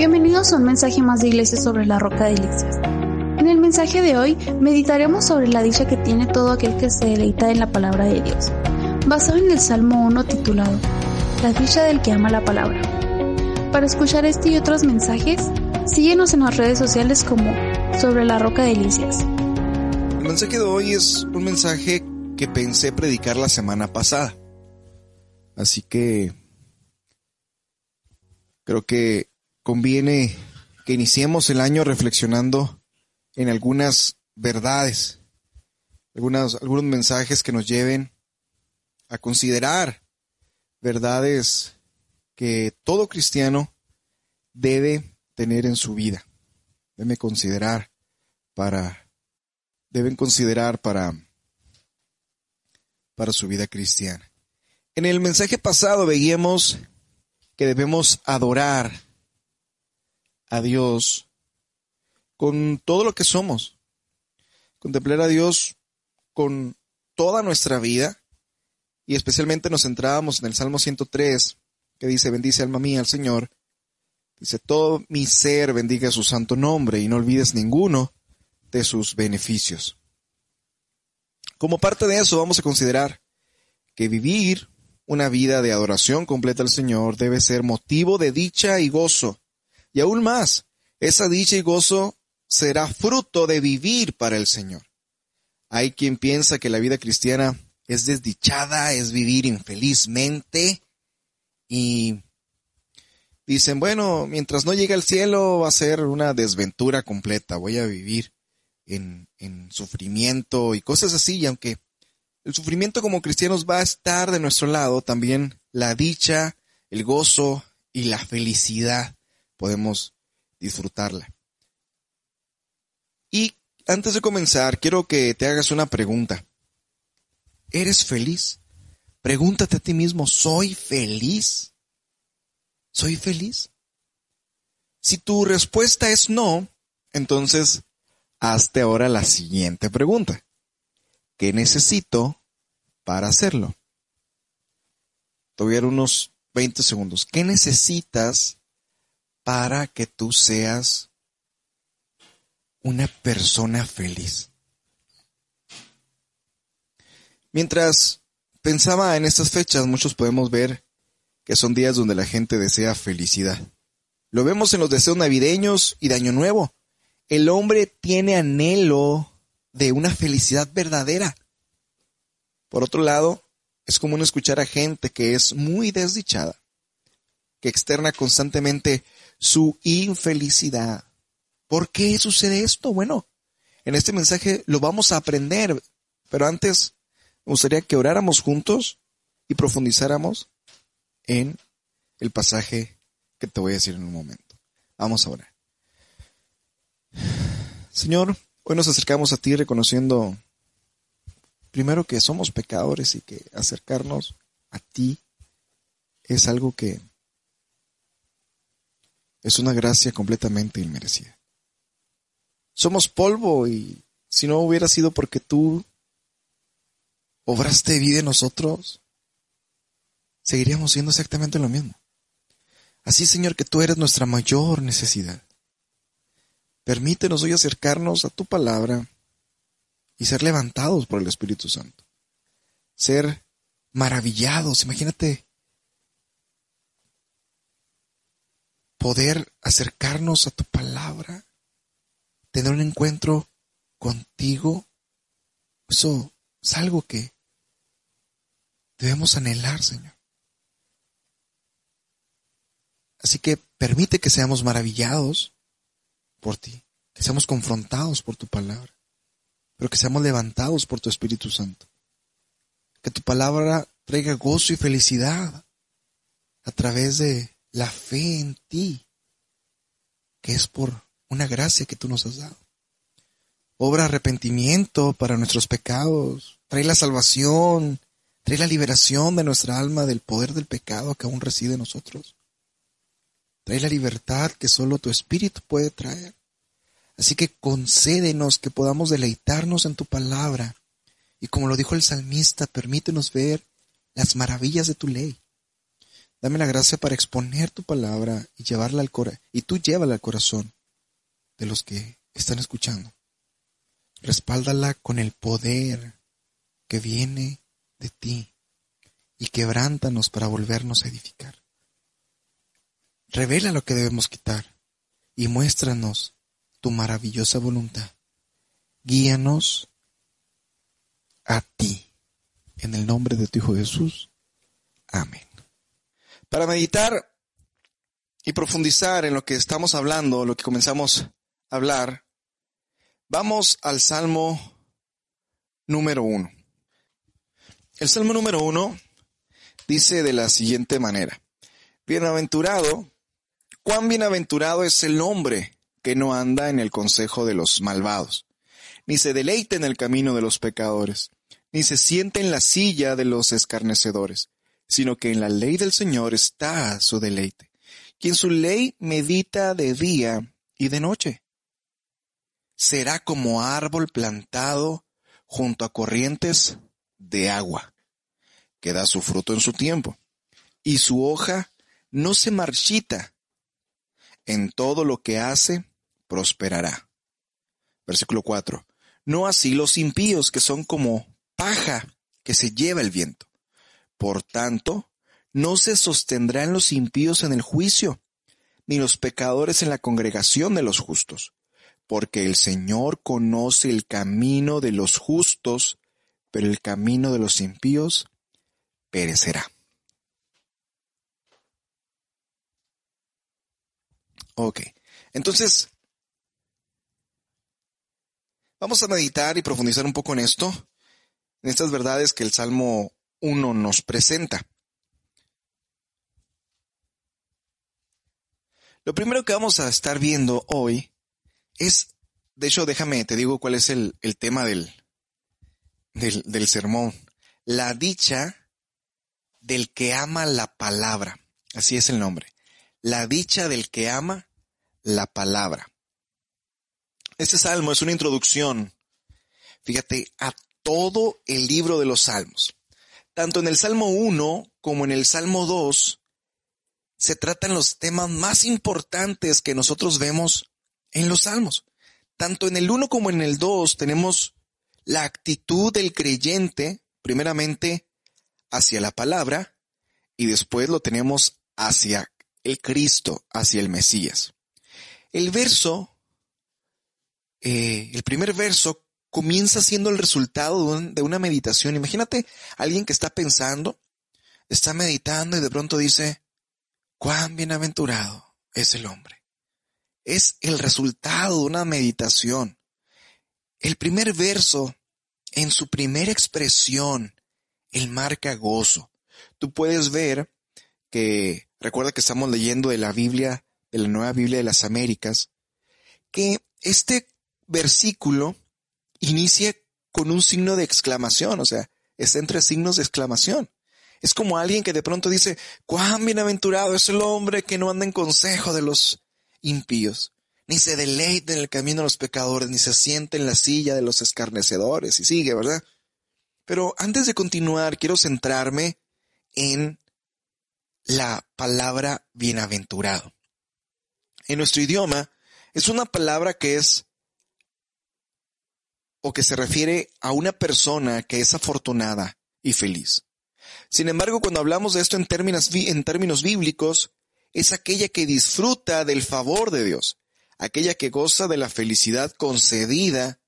Bienvenidos a un mensaje más de Iglesia sobre la Roca de Delicias. En el mensaje de hoy meditaremos sobre la dicha que tiene todo aquel que se deleita en la palabra de Dios, basado en el Salmo 1 titulado La dicha del que ama la palabra. Para escuchar este y otros mensajes, síguenos en las redes sociales como sobre la Roca de Delicias. El mensaje de hoy es un mensaje que pensé predicar la semana pasada. Así que creo que conviene que iniciemos el año reflexionando en algunas verdades, algunos, mensajes que nos lleven a considerar verdades que todo cristiano debe tener en su vida, debe considerar para, deben considerar para, para su vida cristiana. En el mensaje pasado veíamos que debemos adorar a Dios con todo lo que somos. Contemplar a Dios con toda nuestra vida y especialmente nos centrábamos en el Salmo 103 que dice, bendice alma mía al Señor. Dice, todo mi ser bendiga su santo nombre y no olvides ninguno de sus beneficios. Como parte de eso vamos a considerar que vivir una vida de adoración completa al Señor debe ser motivo de dicha y gozo y aún más, esa dicha y gozo será fruto de vivir para el Señor. Hay quien piensa que la vida cristiana es desdichada, es vivir infelizmente y dicen, bueno, mientras no llegue al cielo va a ser una desventura completa, voy a vivir en, en sufrimiento y cosas así, y aunque el sufrimiento como cristianos va a estar de nuestro lado, también la dicha, el gozo y la felicidad podemos disfrutarla. Y antes de comenzar, quiero que te hagas una pregunta. ¿Eres feliz? Pregúntate a ti mismo, ¿soy feliz? ¿Soy feliz? Si tu respuesta es no, entonces hazte ahora la siguiente pregunta. ¿Qué necesito para hacerlo? Te unos 20 segundos. ¿Qué necesitas para que tú seas una persona feliz. Mientras pensaba en estas fechas, muchos podemos ver que son días donde la gente desea felicidad. Lo vemos en los deseos navideños y de Año Nuevo. El hombre tiene anhelo de una felicidad verdadera. Por otro lado, es común escuchar a gente que es muy desdichada, que externa constantemente su infelicidad. ¿Por qué sucede esto? Bueno, en este mensaje lo vamos a aprender, pero antes me gustaría que oráramos juntos y profundizáramos en el pasaje que te voy a decir en un momento. Vamos a orar. Señor, hoy nos acercamos a ti reconociendo primero que somos pecadores y que acercarnos a ti es algo que es una gracia completamente inmerecida. Somos polvo y si no hubiera sido porque tú obraste vida en nosotros, seguiríamos siendo exactamente lo mismo. Así, Señor, que tú eres nuestra mayor necesidad. Permítenos hoy acercarnos a tu palabra y ser levantados por el Espíritu Santo. Ser maravillados. Imagínate poder acercarnos a tu palabra, tener un encuentro contigo, eso es algo que debemos anhelar, Señor. Así que permite que seamos maravillados por ti, que seamos confrontados por tu palabra, pero que seamos levantados por tu Espíritu Santo. Que tu palabra traiga gozo y felicidad a través de la fe en ti, que es por una gracia que tú nos has dado. Obra arrepentimiento para nuestros pecados, trae la salvación, trae la liberación de nuestra alma del poder del pecado que aún reside en nosotros. Trae la libertad que solo tu espíritu puede traer. Así que concédenos que podamos deleitarnos en tu palabra. Y como lo dijo el salmista, permítenos ver las maravillas de tu ley. Dame la gracia para exponer tu palabra y llevarla al corazón, y tú llévala al corazón de los que están escuchando. Respáldala con el poder que viene de ti y quebrántanos para volvernos a edificar. Revela lo que debemos quitar y muéstranos tu maravillosa voluntad. Guíanos a ti. En el nombre de tu Hijo Jesús. Amén. Para meditar y profundizar en lo que estamos hablando, lo que comenzamos a hablar, vamos al Salmo número uno. El Salmo número uno dice de la siguiente manera. Bienaventurado, cuán bienaventurado es el hombre que no anda en el consejo de los malvados, ni se deleite en el camino de los pecadores, ni se siente en la silla de los escarnecedores, sino que en la ley del Señor está su deleite, y en su ley medita de día y de noche. Será como árbol plantado junto a corrientes de agua, que da su fruto en su tiempo, y su hoja no se marchita. En todo lo que hace, prosperará. Versículo 4. No así los impíos que son como paja que se lleva el viento. Por tanto, no se sostendrán los impíos en el juicio, ni los pecadores en la congregación de los justos, porque el Señor conoce el camino de los justos, pero el camino de los impíos perecerá. Ok, entonces Vamos a meditar y profundizar un poco en esto, en estas verdades que el Salmo 1 nos presenta. Lo primero que vamos a estar viendo hoy es, de hecho, déjame, te digo cuál es el, tema del, del, del sermón. La dicha del que ama la palabra. Así es el nombre. La dicha del que ama la palabra. Este salmo es una introducción, fíjate, a todo el libro de los salmos. Tanto en el Salmo 1 como en el Salmo 2 se tratan los temas más importantes que nosotros vemos en los salmos. Tanto en el 1 como en el 2 tenemos la actitud del creyente, primeramente hacia la palabra, y después lo tenemos hacia el Cristo, hacia el Mesías. El verso eh, el primer verso comienza siendo el resultado de, una meditación. Imagínate alguien que está pensando, está meditando y de pronto dice, cuán bienaventurado es el hombre. Es el resultado de una meditación. El primer verso, en su primera expresión, el marca gozo. Tú puedes ver que, recuerda que estamos leyendo de la Biblia, de la Nueva Biblia de las Américas, que este versículo inicia con un signo de exclamación, o sea, está entre signos de exclamación. Es como alguien que de pronto dice, cuán bienaventurado es el hombre que no anda en consejo de los impíos, ni se deleite en el camino de los pecadores, ni se siente en la silla de los escarnecedores, y sigue, ¿verdad? Pero antes de continuar, quiero centrarme en la palabra bienaventurado. En nuestro idioma es una palabra que es o que se refiere a una persona que es afortunada y feliz. Sin embargo, cuando hablamos de esto en términos, en términos bíblicos, es aquella que disfruta del favor de Dios, aquella que goza de la felicidad concedida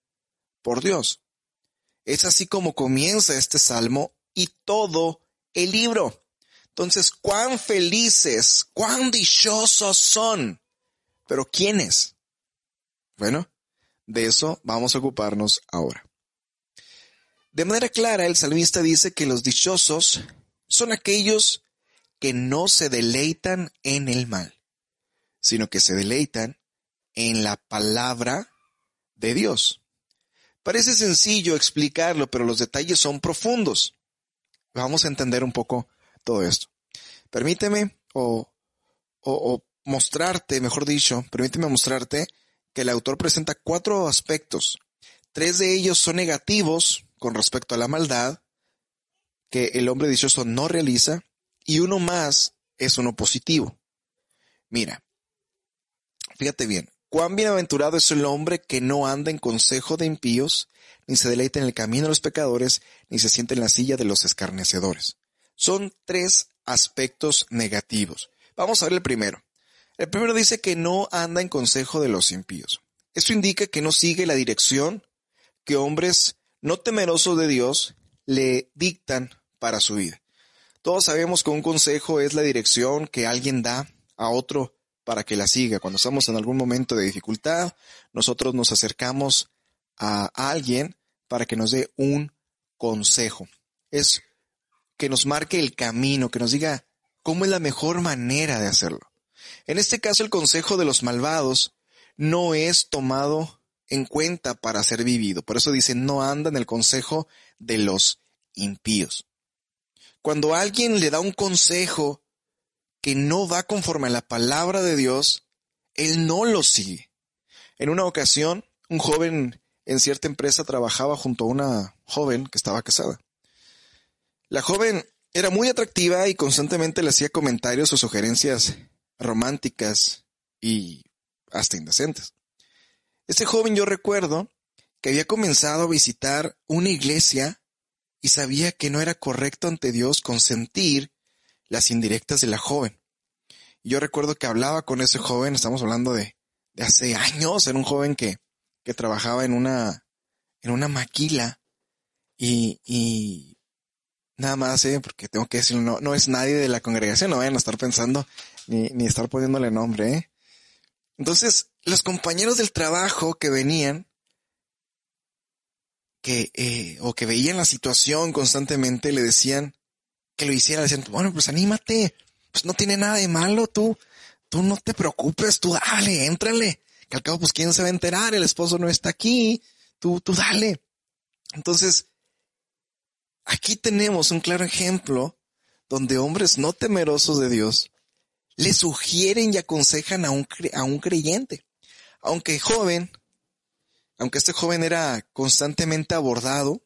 por Dios. Es así como comienza este salmo y todo el libro. Entonces, cuán felices, cuán dichosos son. Pero ¿quiénes? Bueno, de eso vamos a ocuparnos ahora. De manera clara, el salmista dice que los dichosos son aquellos que no se deleitan en el mal, sino que se deleitan en la palabra de Dios. Parece sencillo explicarlo, pero los detalles son profundos. Vamos a entender un poco todo esto. Permíteme o, o, mostrarte, mejor dicho, permíteme mostrarte que el autor presenta cuatro aspectos. Tres de ellos son negativos con respecto a la maldad que el hombre dichoso no realiza y uno más es uno positivo. Mira, fíjate bien, cuán bienaventurado es el hombre que no anda en consejo de impíos, ni se deleita en el camino de los pecadores, ni se siente en la silla de los escarnecedores. Son tres aspectos negativos. Vamos a ver el primero. El primero dice que no anda en consejo de los impíos. Esto indica que no sigue la dirección que hombres no temerosos de Dios le dictan para su vida. Todos sabemos que un consejo es la dirección que alguien da a otro para que la siga. Cuando estamos en algún momento de dificultad, nosotros nos acercamos a alguien para que nos dé un consejo. Es que nos marque el camino, que nos diga cómo es la mejor manera de hacerlo. En este caso, el consejo de los malvados no es tomado en cuenta para ser vivido. Por eso dice, no anda en el consejo de los impíos. Cuando alguien le da un consejo que no va conforme a la palabra de Dios, él no lo sigue. En una ocasión, un joven en cierta empresa trabajaba junto a una joven que estaba casada. La joven era muy atractiva y constantemente le hacía comentarios o sugerencias románticas y hasta indecentes. Este joven yo recuerdo que había comenzado a visitar una iglesia y sabía que no era correcto ante Dios consentir las indirectas de la joven. Yo recuerdo que hablaba con ese joven, estamos hablando de, de hace años, era un joven que, que trabajaba en una, en una maquila y, y nada más, ¿eh? porque tengo que decirlo, no, no es nadie de la congregación, no vayan a estar pensando ni, ni estar poniéndole nombre. ¿eh? Entonces, los compañeros del trabajo que venían que, eh, o que veían la situación constantemente, le decían que lo hiciera, decían, bueno, pues anímate, pues no tiene nada de malo, tú, tú no te preocupes, tú dale, éntrale, que al cabo, pues quién se va a enterar, el esposo no está aquí, tú, tú dale. Entonces, aquí tenemos un claro ejemplo donde hombres no temerosos de Dios le sugieren y aconsejan a un, a un creyente. Aunque joven, aunque este joven era constantemente abordado,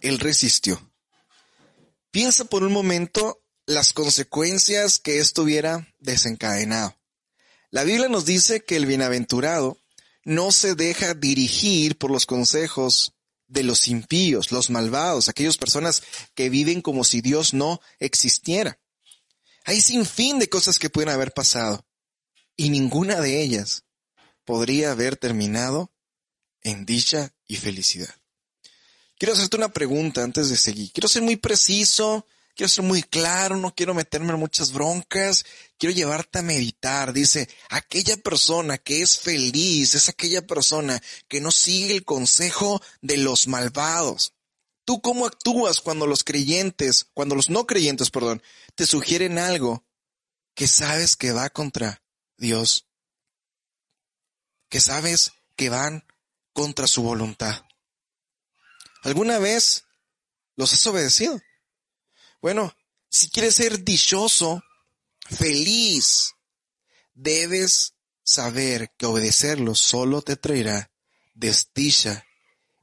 él resistió. Piensa por un momento las consecuencias que esto hubiera desencadenado. La Biblia nos dice que el bienaventurado no se deja dirigir por los consejos de los impíos, los malvados, aquellas personas que viven como si Dios no existiera. Hay sin fin de cosas que pueden haber pasado y ninguna de ellas podría haber terminado en dicha y felicidad. Quiero hacerte una pregunta antes de seguir. Quiero ser muy preciso, quiero ser muy claro, no quiero meterme en muchas broncas, quiero llevarte a meditar. Dice, aquella persona que es feliz es aquella persona que no sigue el consejo de los malvados. ¿Tú cómo actúas cuando los creyentes, cuando los no creyentes, perdón, te sugieren algo que sabes que va contra Dios, que sabes que van contra su voluntad. ¿Alguna vez los has obedecido? Bueno, si quieres ser dichoso, feliz, debes saber que obedecerlos solo te traerá desdicha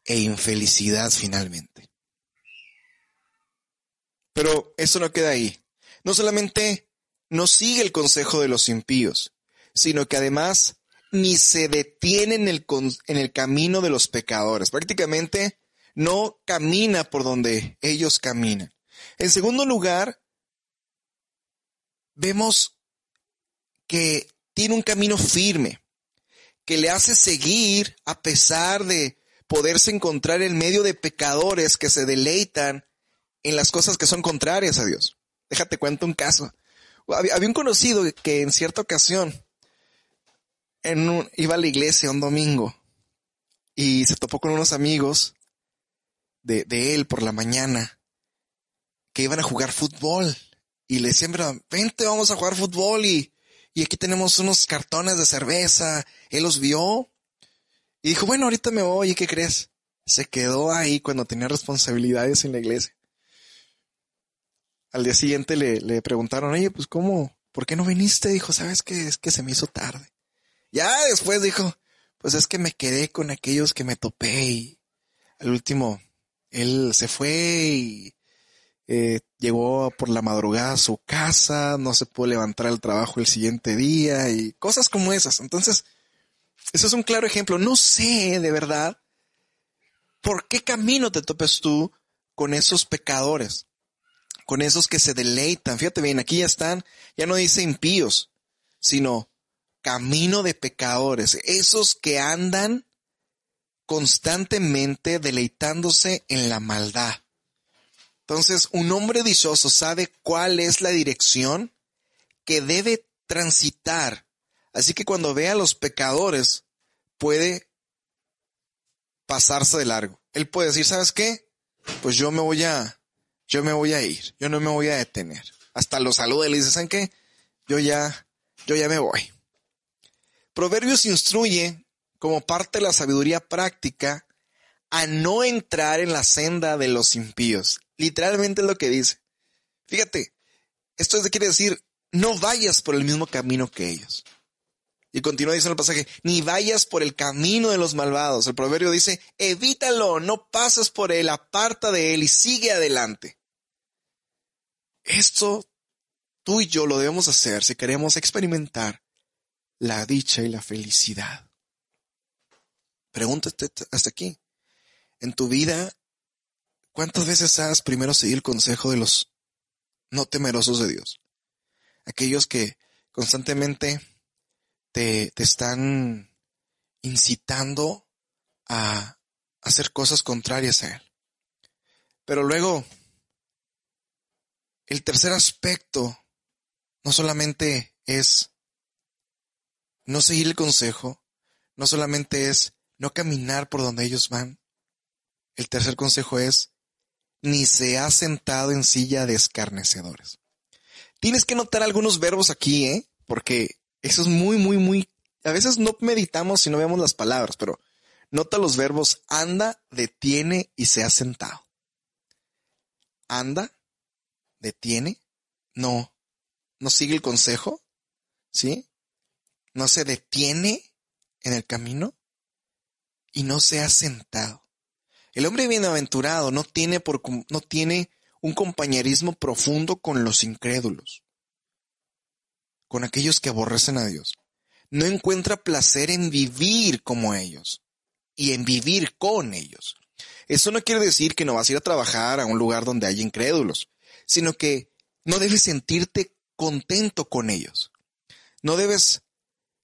e infelicidad finalmente. Pero eso no queda ahí. No solamente no sigue el consejo de los impíos, sino que además ni se detiene en el, en el camino de los pecadores. Prácticamente no camina por donde ellos caminan. En segundo lugar, vemos que tiene un camino firme, que le hace seguir a pesar de poderse encontrar en medio de pecadores que se deleitan en las cosas que son contrarias a Dios. Déjate cuento un caso. Había, un conocido que en cierta ocasión en iba a la iglesia un domingo y se topó con unos amigos de, de él por la mañana que iban a jugar fútbol. Y le decían, vente, vamos a jugar fútbol y, y aquí tenemos unos cartones de cerveza. Él los vio y dijo, bueno, ahorita me voy, ¿y qué crees? Se quedó ahí cuando tenía responsabilidades en la iglesia. Al día siguiente le, le preguntaron, oye, pues cómo, ¿por qué no viniste? Dijo, ¿sabes qué? Es que se me hizo tarde. Ya después dijo, pues es que me quedé con aquellos que me topé y al último él se fue y eh, llegó por la madrugada a su casa, no se pudo levantar al trabajo el siguiente día y cosas como esas. Entonces, eso es un claro ejemplo. No sé de verdad por qué camino te topes tú con esos pecadores, con esos que se deleitan. Fíjate bien, aquí ya están, ya no dice impíos, sino camino de pecadores, esos que andan constantemente deleitándose en la maldad. Entonces, un hombre dichoso sabe cuál es la dirección que debe transitar. Así que cuando ve a los pecadores, puede pasarse de largo. Él puede decir, ¿sabes qué? Pues yo me voy a, yo me voy a ir, yo no me voy a detener. Hasta lo saluda y le dice, ¿saben qué? Yo ya, yo ya me voy. Proverbios instruye, como parte de la sabiduría práctica, a no entrar en la senda de los impíos. Literalmente es lo que dice. Fíjate, esto quiere decir, no vayas por el mismo camino que ellos. Y continúa diciendo el pasaje, ni vayas por el camino de los malvados. El proverbio dice, evítalo, no pases por él, aparta de él y sigue adelante. Esto tú y yo lo debemos hacer si queremos experimentar la dicha y la felicidad. Pregúntate hasta aquí. En tu vida, ¿cuántas veces has primero seguido el consejo de los no temerosos de Dios? Aquellos que constantemente te, te están incitando a hacer cosas contrarias a Él. Pero luego, el tercer aspecto no solamente es no seguir el consejo no solamente es no caminar por donde ellos van. El tercer consejo es ni se ha sentado en silla de escarnecedores. Tienes que notar algunos verbos aquí, ¿eh? Porque eso es muy, muy, muy... A veces no meditamos si no vemos las palabras, pero nota los verbos anda, detiene y se ha sentado. Anda, detiene, no, no sigue el consejo, ¿sí? no se detiene en el camino y no se ha sentado. El hombre bienaventurado no tiene, un compañerismo profundo con los incrédulos, con aquellos que aborrecen a Dios. No encuentra placer en vivir como ellos y en vivir con ellos. Eso no quiere decir que no vas a ir a trabajar a un lugar donde hay incrédulos, sino que no debes sentirte contento con ellos. No debes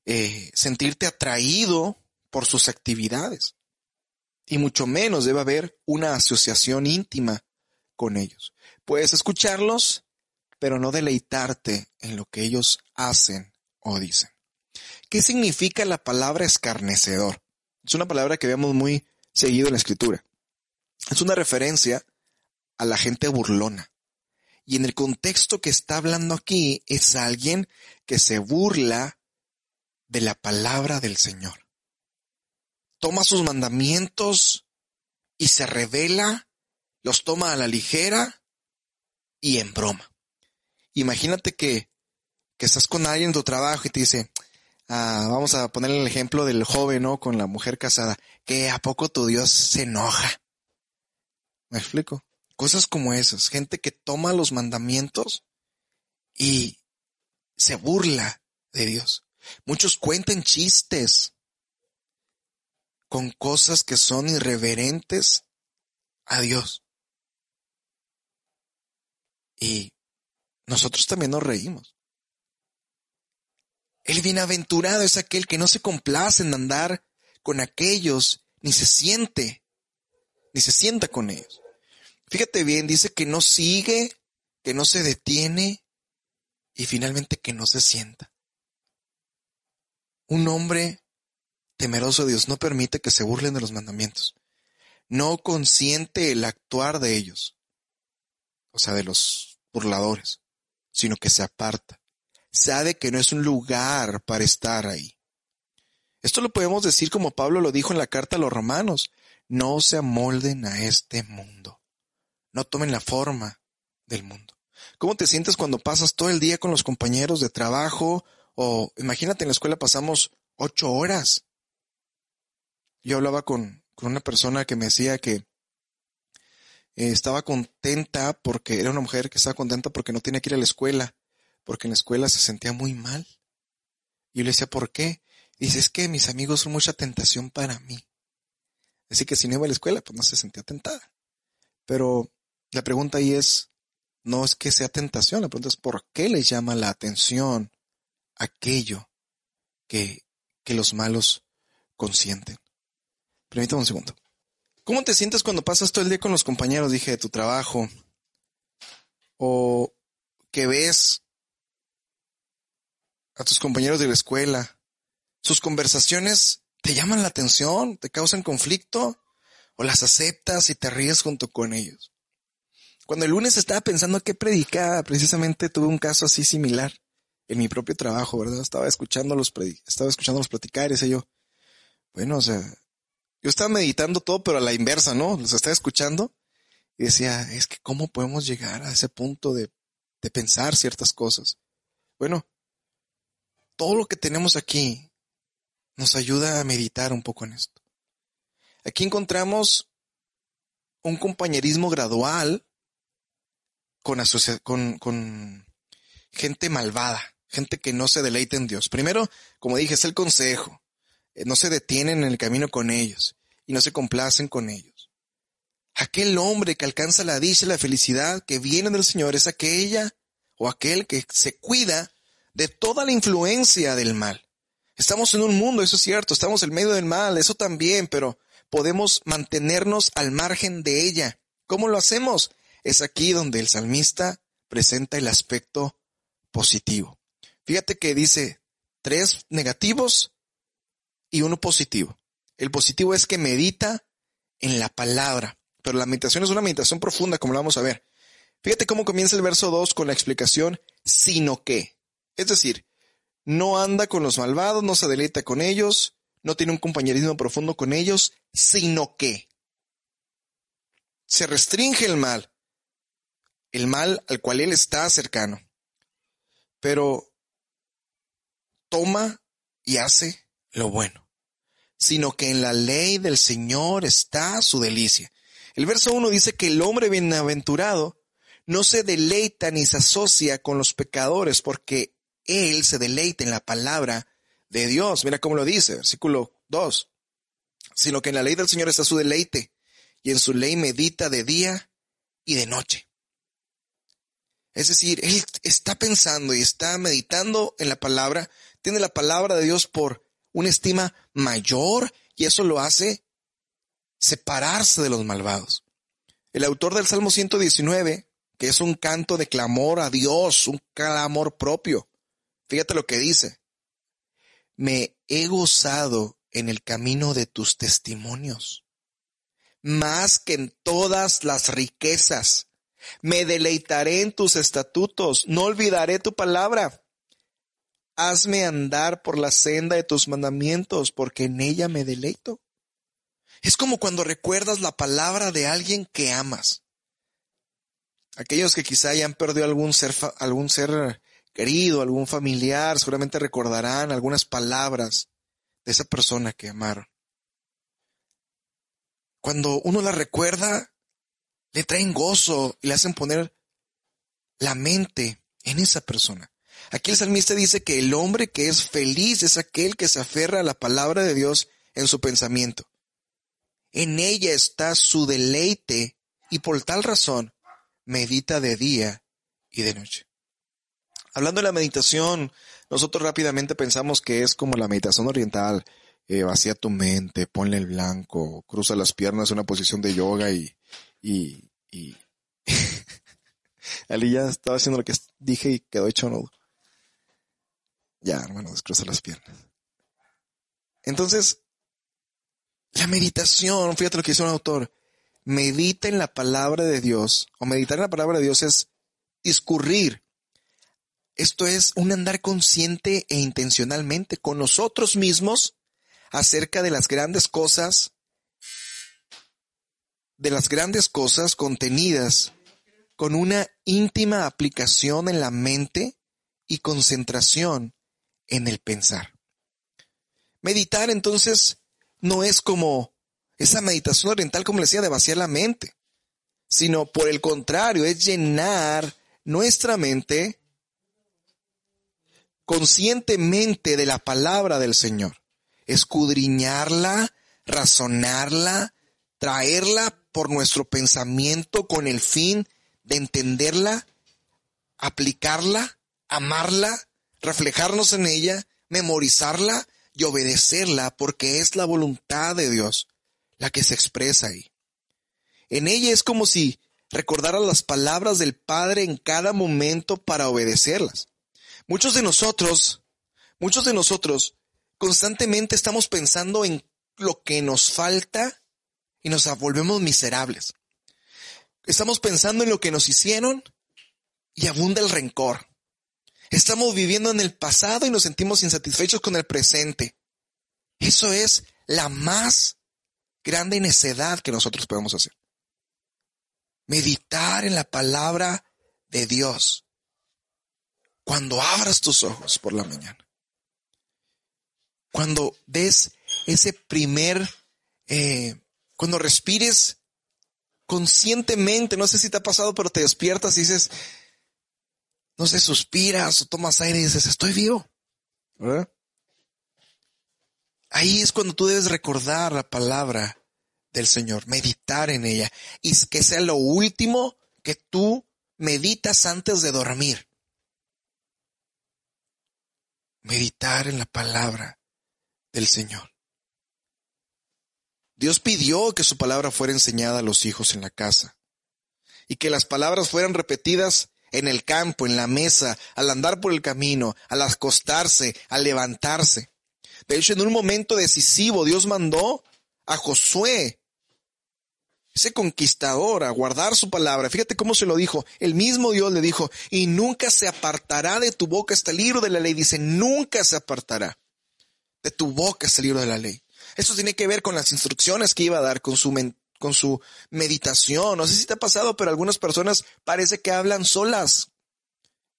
eh, sentirte atraído por sus actividades. Y mucho menos debe haber una asociación íntima con ellos. Puedes escucharlos, pero no deleitarte en lo que ellos hacen o dicen. ¿Qué significa la palabra escarnecedor? Es una palabra que vemos muy seguido en la escritura. Es una referencia a la gente burlona. Y en el contexto que está hablando aquí es alguien que se burla de la palabra del Señor. Toma sus mandamientos y se revela, los toma a la ligera y en broma. Imagínate que, que estás con alguien en tu trabajo y te dice, ah, vamos a poner el ejemplo del joven, ¿no? Con la mujer casada, que a poco tu Dios se enoja. ¿Me explico? Cosas como esas, gente que toma los mandamientos y se burla de Dios. Muchos cuentan chistes con cosas que son irreverentes a Dios. Y nosotros también nos reímos. El bienaventurado es aquel que no se complace en andar con aquellos, ni se siente, ni se sienta con ellos. Fíjate bien, dice que no sigue, que no se detiene y finalmente que no se sienta. Un hombre temeroso Dios no permite que se burlen de los mandamientos. No consiente el actuar de ellos. o sea, de los burladores, sino que se aparta. Sabe que no es un lugar para estar ahí. Esto lo podemos decir como Pablo lo dijo en la carta a los romanos. No se amolden a este mundo. No tomen la forma del mundo. ¿Cómo te sientes cuando pasas todo el día con los compañeros de trabajo? O imagínate en la escuela pasamos ocho horas. Yo hablaba con, con una persona que me decía que eh, estaba contenta porque era una mujer que estaba contenta porque no tenía que ir a la escuela, porque en la escuela se sentía muy mal. Y yo le decía, ¿por qué? dice, es que mis amigos son mucha tentación para mí. Así que si no iba a la escuela, pues no se sentía tentada. Pero la pregunta ahí es, no es que sea tentación, la pregunta es por qué le llama la atención aquello que, que los malos consienten. Permítame un segundo. ¿Cómo te sientes cuando pasas todo el día con los compañeros, dije, de tu trabajo? O que ves a tus compañeros de la escuela. Sus conversaciones te llaman la atención, te causan conflicto, o las aceptas y te ríes junto con ellos. Cuando el lunes estaba pensando qué predicar, precisamente tuve un caso así similar en mi propio trabajo, ¿verdad? Estaba escuchando los estaba escuchándolos platicar y yo, bueno, o sea, yo estaba meditando todo, pero a la inversa, ¿no? Los estaba escuchando y decía, es que cómo podemos llegar a ese punto de, de pensar ciertas cosas. Bueno, todo lo que tenemos aquí nos ayuda a meditar un poco en esto. Aquí encontramos un compañerismo gradual con, con, con gente malvada, gente que no se deleita en Dios. Primero, como dije, es el consejo. Eh, no se detienen en el camino con ellos y no se complacen con ellos. Aquel hombre que alcanza la dicha y la felicidad que viene del Señor es aquella o aquel que se cuida de toda la influencia del mal. Estamos en un mundo, eso es cierto, estamos en medio del mal, eso también, pero podemos mantenernos al margen de ella. ¿Cómo lo hacemos? Es aquí donde el salmista presenta el aspecto positivo. Fíjate que dice tres negativos y uno positivo. El positivo es que medita en la palabra, pero la meditación es una meditación profunda, como lo vamos a ver. Fíjate cómo comienza el verso 2 con la explicación, sino que. Es decir, no anda con los malvados, no se deleita con ellos, no tiene un compañerismo profundo con ellos, sino que se restringe el mal, el mal al cual él está cercano, pero toma y hace lo bueno, sino que en la ley del Señor está su delicia. El verso 1 dice que el hombre bienaventurado no se deleita ni se asocia con los pecadores porque él se deleita en la palabra de Dios. Mira cómo lo dice, versículo 2. Sino que en la ley del Señor está su deleite y en su ley medita de día y de noche. Es decir, él está pensando y está meditando en la palabra, tiene la palabra de Dios por una estima mayor y eso lo hace separarse de los malvados. El autor del Salmo 119, que es un canto de clamor a Dios, un clamor propio, fíjate lo que dice. Me he gozado en el camino de tus testimonios, más que en todas las riquezas. Me deleitaré en tus estatutos, no olvidaré tu palabra. Hazme andar por la senda de tus mandamientos, porque en ella me deleito. Es como cuando recuerdas la palabra de alguien que amas. Aquellos que quizá hayan perdido algún ser, algún ser querido, algún familiar, seguramente recordarán algunas palabras de esa persona que amaron. Cuando uno la recuerda, le traen gozo y le hacen poner la mente en esa persona. Aquí el salmista dice que el hombre que es feliz es aquel que se aferra a la palabra de Dios en su pensamiento. En ella está su deleite y por tal razón medita de día y de noche. Hablando de la meditación, nosotros rápidamente pensamos que es como la meditación oriental. Eh, vacía tu mente, ponle el blanco, cruza las piernas en una posición de yoga y, y, y Ali ya estaba haciendo lo que dije y quedó hecho nudo. Ya, hermano, descruza las piernas. Entonces, la meditación, fíjate lo que dice un autor, medita en la palabra de Dios, o meditar en la palabra de Dios es discurrir. Esto es un andar consciente e intencionalmente con nosotros mismos acerca de las grandes cosas, de las grandes cosas contenidas con una íntima aplicación en la mente y concentración en el pensar. Meditar entonces no es como esa meditación oriental, como le decía, de vaciar la mente, sino por el contrario, es llenar nuestra mente conscientemente de la palabra del Señor, escudriñarla, razonarla, traerla por nuestro pensamiento con el fin de entenderla, aplicarla, amarla, reflejarnos en ella, memorizarla y obedecerla porque es la voluntad de Dios la que se expresa ahí. En ella es como si recordara las palabras del Padre en cada momento para obedecerlas. Muchos de nosotros, muchos de nosotros constantemente estamos pensando en lo que nos falta y nos volvemos miserables. Estamos pensando en lo que nos hicieron y abunda el rencor. Estamos viviendo en el pasado y nos sentimos insatisfechos con el presente. Eso es la más grande necedad que nosotros podemos hacer. Meditar en la palabra de Dios cuando abras tus ojos por la mañana. Cuando des ese primer, eh, cuando respires conscientemente, no sé si te ha pasado, pero te despiertas y dices, no sé, suspiras o tomas aire y dices, estoy vivo. Ahí es cuando tú debes recordar la palabra del Señor, meditar en ella y que sea lo último que tú meditas antes de dormir. Meditar en la palabra del Señor. Dios pidió que su palabra fuera enseñada a los hijos en la casa y que las palabras fueran repetidas en el campo, en la mesa, al andar por el camino, al acostarse, al levantarse. De hecho, en un momento decisivo, Dios mandó a Josué, ese conquistador, a guardar su palabra. Fíjate cómo se lo dijo. El mismo Dios le dijo, y nunca se apartará de tu boca este libro de la ley. Dice, nunca se apartará de tu boca este libro de la ley. Eso tiene que ver con las instrucciones que iba a dar, con su, con su meditación. No sé si te ha pasado, pero algunas personas parece que hablan solas.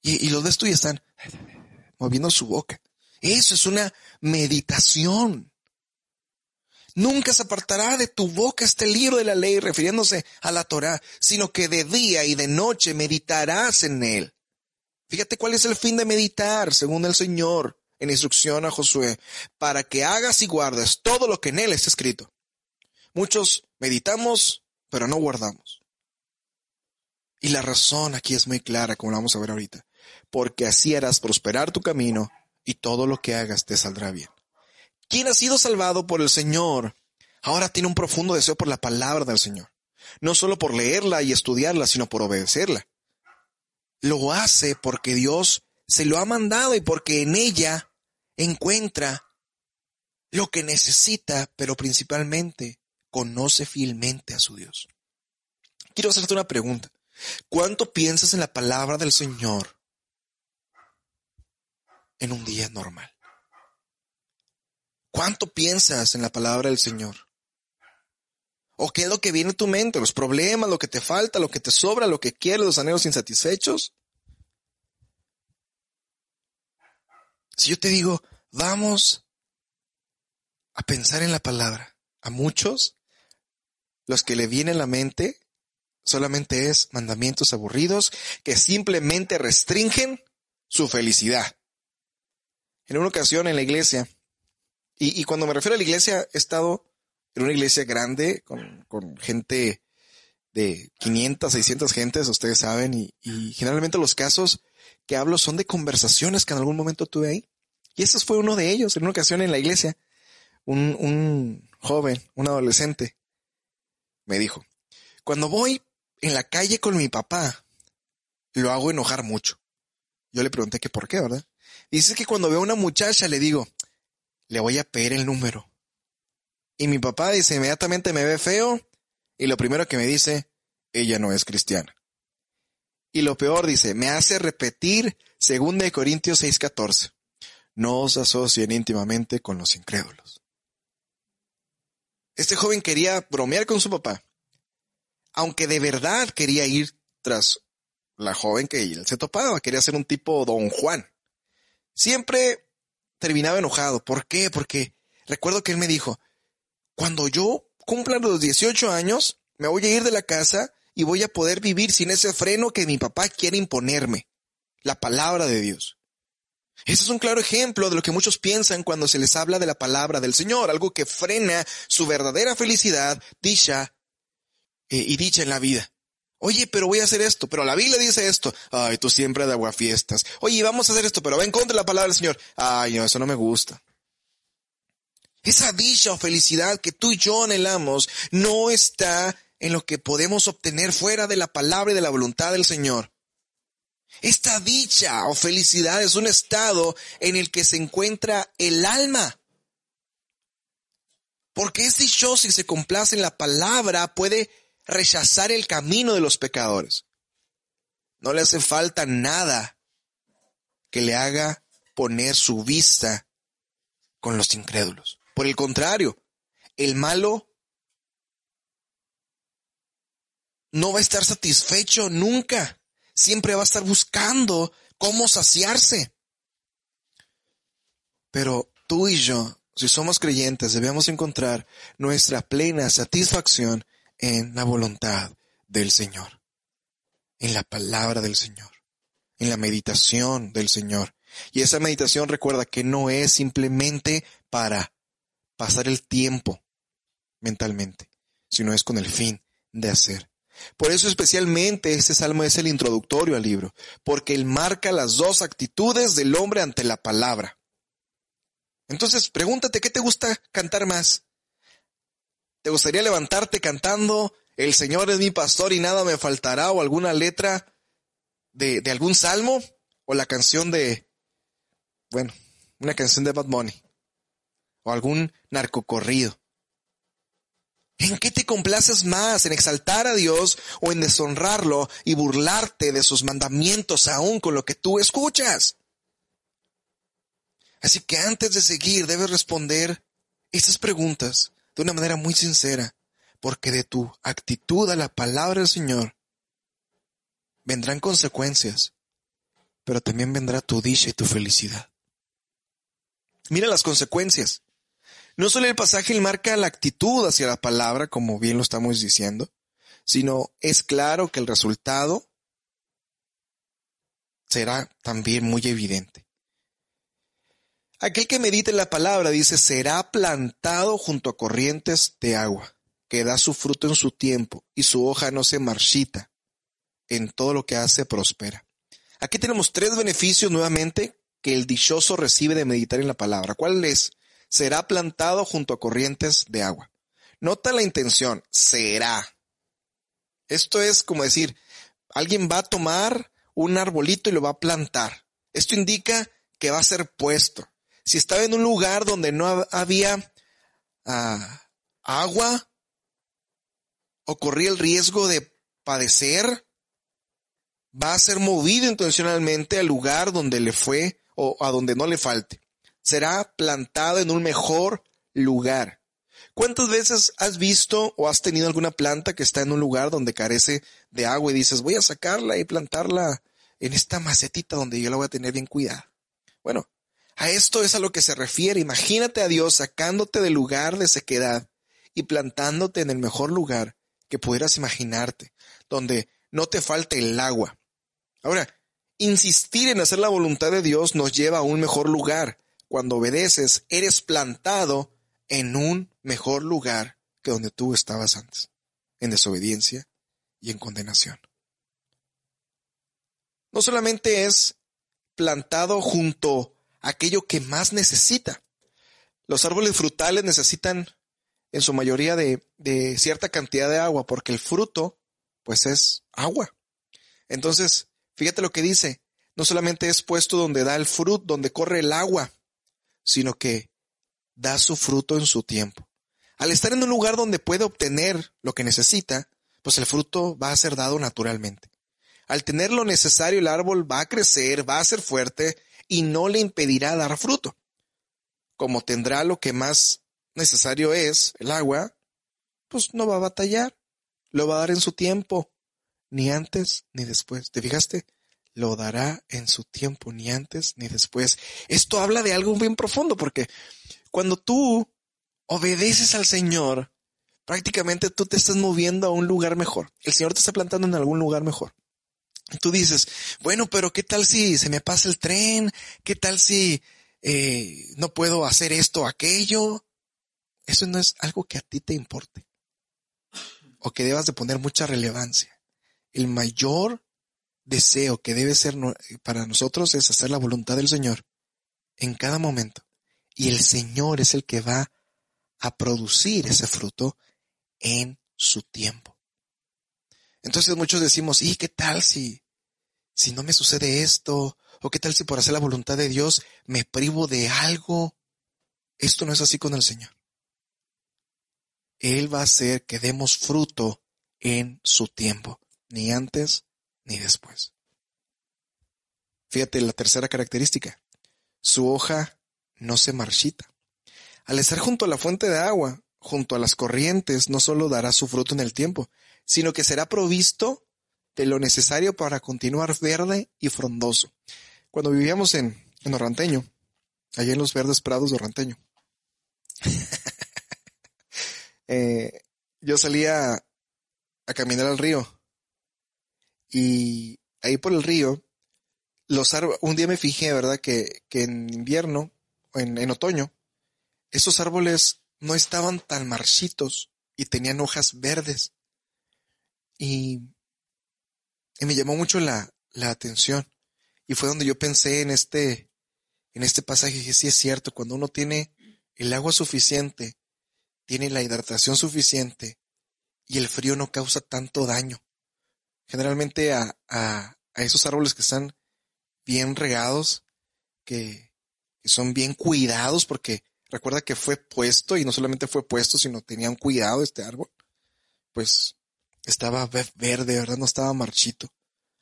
Y, los ves tú y están moviendo su boca. Eso es una meditación. Nunca se apartará de tu boca este libro de la ley, refiriéndose a la Torah, sino que de día y de noche meditarás en él. Fíjate cuál es el fin de meditar, según el Señor en instrucción a Josué, para que hagas y guardes todo lo que en él está escrito. Muchos meditamos, pero no guardamos. Y la razón aquí es muy clara, como la vamos a ver ahorita, porque así harás prosperar tu camino y todo lo que hagas te saldrá bien. Quien ha sido salvado por el Señor, ahora tiene un profundo deseo por la palabra del Señor. No solo por leerla y estudiarla, sino por obedecerla. Lo hace porque Dios se lo ha mandado y porque en ella encuentra lo que necesita, pero principalmente conoce fielmente a su Dios. Quiero hacerte una pregunta. ¿Cuánto piensas en la palabra del Señor en un día normal? ¿Cuánto piensas en la palabra del Señor? ¿O qué es lo que viene a tu mente? ¿Los problemas, lo que te falta, lo que te sobra, lo que quieres, los anhelos insatisfechos? Si yo te digo, vamos a pensar en la palabra, a muchos, los que le viene a la mente solamente es mandamientos aburridos que simplemente restringen su felicidad. En una ocasión en la iglesia, y, cuando me refiero a la iglesia, he estado en una iglesia grande con, gente de 500, 600 gentes, ustedes saben, y, y generalmente los casos que hablo son de conversaciones que en algún momento tuve ahí. Y ese fue uno de ellos, en una ocasión en la iglesia. Un, un joven, un adolescente, me dijo, cuando voy en la calle con mi papá, lo hago enojar mucho. Yo le pregunté que por qué, ¿verdad? Dice que cuando veo a una muchacha le digo, le voy a pedir el número. Y mi papá dice, inmediatamente me ve feo Y lo primero que me dice, ella no es cristiana. Y lo peor dice, me hace repetir 2 Corintios 6:14. No os asocien íntimamente con los incrédulos. Este joven quería bromear con su papá, aunque de verdad quería ir tras la joven que él se topaba, quería ser un tipo don Juan. Siempre terminaba enojado. ¿Por qué? Porque recuerdo que él me dijo, cuando yo cumpla los 18 años, me voy a ir de la casa y voy a poder vivir sin ese freno que mi papá quiere imponerme, la palabra de Dios. Ese es un claro ejemplo de lo que muchos piensan cuando se les habla de la palabra del Señor, algo que frena su verdadera felicidad, dicha eh, y dicha en la vida. Oye, pero voy a hacer esto, pero la Biblia dice esto. Ay, tú siempre de aguafiestas. Oye, vamos a hacer esto, pero va en contra de la palabra del Señor. Ay, no, eso no me gusta. Esa dicha o felicidad que tú y yo anhelamos no está en lo que podemos obtener fuera de la palabra y de la voluntad del Señor. Esta dicha o felicidad es un estado en el que se encuentra el alma. Porque es dichoso y se complace en la palabra, puede rechazar el camino de los pecadores. No le hace falta nada que le haga poner su vista con los incrédulos. Por el contrario, el malo no va a estar satisfecho nunca siempre va a estar buscando cómo saciarse. Pero tú y yo, si somos creyentes, debemos encontrar nuestra plena satisfacción en la voluntad del Señor, en la palabra del Señor, en la meditación del Señor. Y esa meditación recuerda que no es simplemente para pasar el tiempo mentalmente, sino es con el fin de hacer por eso especialmente este salmo es el introductorio al libro, porque él marca las dos actitudes del hombre ante la palabra. Entonces, pregúntate, ¿qué te gusta cantar más? ¿Te gustaría levantarte cantando El Señor es mi pastor y nada me faltará o alguna letra de, algún salmo o la canción de, bueno, una canción de Bad Bunny o algún narcocorrido? ¿En qué te complaces más? ¿En exaltar a Dios o en deshonrarlo y burlarte de sus mandamientos aún con lo que tú escuchas? Así que antes de seguir debes responder estas preguntas de una manera muy sincera, porque de tu actitud a la palabra del Señor vendrán consecuencias, pero también vendrá tu dicha y tu felicidad. Mira las consecuencias. No solo el pasaje marca la actitud hacia la palabra, como bien lo estamos diciendo, sino es claro que el resultado será también muy evidente. Aquel que medite la palabra dice, será plantado junto a corrientes de agua, que da su fruto en su tiempo y su hoja no se marchita. En todo lo que hace prospera. Aquí tenemos tres beneficios nuevamente que el dichoso recibe de meditar en la palabra. ¿Cuál es? Será plantado junto a corrientes de agua. Nota la intención, será. Esto es como decir, alguien va a tomar un arbolito y lo va a plantar. Esto indica que va a ser puesto. Si estaba en un lugar donde no había ah, agua o corría el riesgo de padecer, va a ser movido intencionalmente al lugar donde le fue o a donde no le falte será plantado en un mejor lugar. ¿Cuántas veces has visto o has tenido alguna planta que está en un lugar donde carece de agua y dices, voy a sacarla y plantarla en esta macetita donde yo la voy a tener bien cuidada? Bueno, a esto es a lo que se refiere. Imagínate a Dios sacándote del lugar de sequedad y plantándote en el mejor lugar que pudieras imaginarte, donde no te falte el agua. Ahora, insistir en hacer la voluntad de Dios nos lleva a un mejor lugar, cuando obedeces, eres plantado en un mejor lugar que donde tú estabas antes, en desobediencia y en condenación. No solamente es plantado junto a aquello que más necesita. Los árboles frutales necesitan en su mayoría de, de cierta cantidad de agua porque el fruto pues es agua. Entonces, fíjate lo que dice, no solamente es puesto donde da el fruto, donde corre el agua, sino que da su fruto en su tiempo. Al estar en un lugar donde puede obtener lo que necesita, pues el fruto va a ser dado naturalmente. Al tener lo necesario, el árbol va a crecer, va a ser fuerte y no le impedirá dar fruto. Como tendrá lo que más necesario es, el agua, pues no va a batallar, lo va a dar en su tiempo, ni antes ni después. ¿Te fijaste? Lo dará en su tiempo, ni antes ni después. Esto habla de algo bien profundo, porque cuando tú obedeces al Señor, prácticamente tú te estás moviendo a un lugar mejor. El Señor te está plantando en algún lugar mejor. Tú dices, bueno, pero ¿qué tal si se me pasa el tren? ¿Qué tal si eh, no puedo hacer esto o aquello? Eso no es algo que a ti te importe o que debas de poner mucha relevancia. El mayor deseo que debe ser para nosotros es hacer la voluntad del Señor en cada momento. Y el Señor es el que va a producir ese fruto en su tiempo. Entonces muchos decimos, ¿y qué tal si, si no me sucede esto? ¿O qué tal si por hacer la voluntad de Dios me privo de algo? Esto no es así con el Señor. Él va a hacer que demos fruto en su tiempo, ni antes ni después. Fíjate la tercera característica. Su hoja no se marchita. Al estar junto a la fuente de agua, junto a las corrientes, no solo dará su fruto en el tiempo, sino que será provisto de lo necesario para continuar verde y frondoso. Cuando vivíamos en, en Orranteño, allá en los verdes prados de Orranteño, eh, yo salía a caminar al río y ahí por el río, los un día me fijé, ¿verdad? Que, que en invierno, en, en otoño, esos árboles no estaban tan marchitos y tenían hojas verdes. Y, y me llamó mucho la, la atención. Y fue donde yo pensé en este, en este pasaje que sí es cierto, cuando uno tiene el agua suficiente, tiene la hidratación suficiente y el frío no causa tanto daño. Generalmente a, a, a esos árboles que están bien regados, que, que son bien cuidados, porque recuerda que fue puesto y no solamente fue puesto, sino tenía un cuidado este árbol, pues estaba verde, ¿verdad? No estaba marchito.